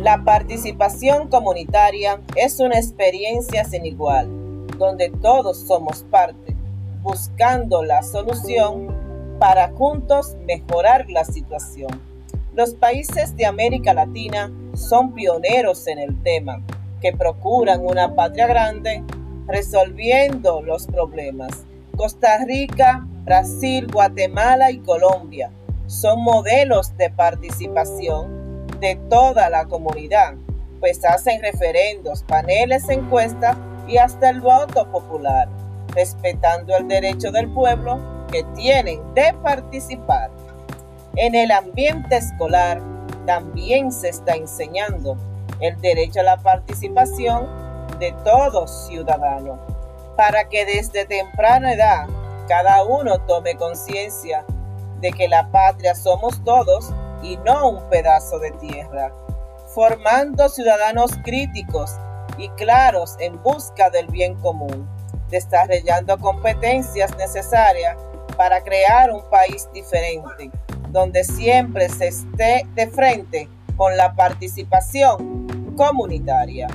La participación comunitaria es una experiencia sin igual, donde todos somos parte, buscando la solución para juntos mejorar la situación. Los países de América Latina son pioneros en el tema, que procuran una patria grande resolviendo los problemas. Costa Rica, Brasil, Guatemala y Colombia son modelos de participación de toda la comunidad, pues hacen referendos, paneles, encuestas y hasta el voto popular, respetando el derecho del pueblo que tienen de participar. En el ambiente escolar también se está enseñando el derecho a la participación de todos ciudadanos, para que desde temprana edad cada uno tome conciencia de que la patria somos todos y no un pedazo de tierra, formando ciudadanos críticos y claros en busca del bien común, desarrollando competencias necesarias para crear un país diferente, donde siempre se esté de frente con la participación comunitaria.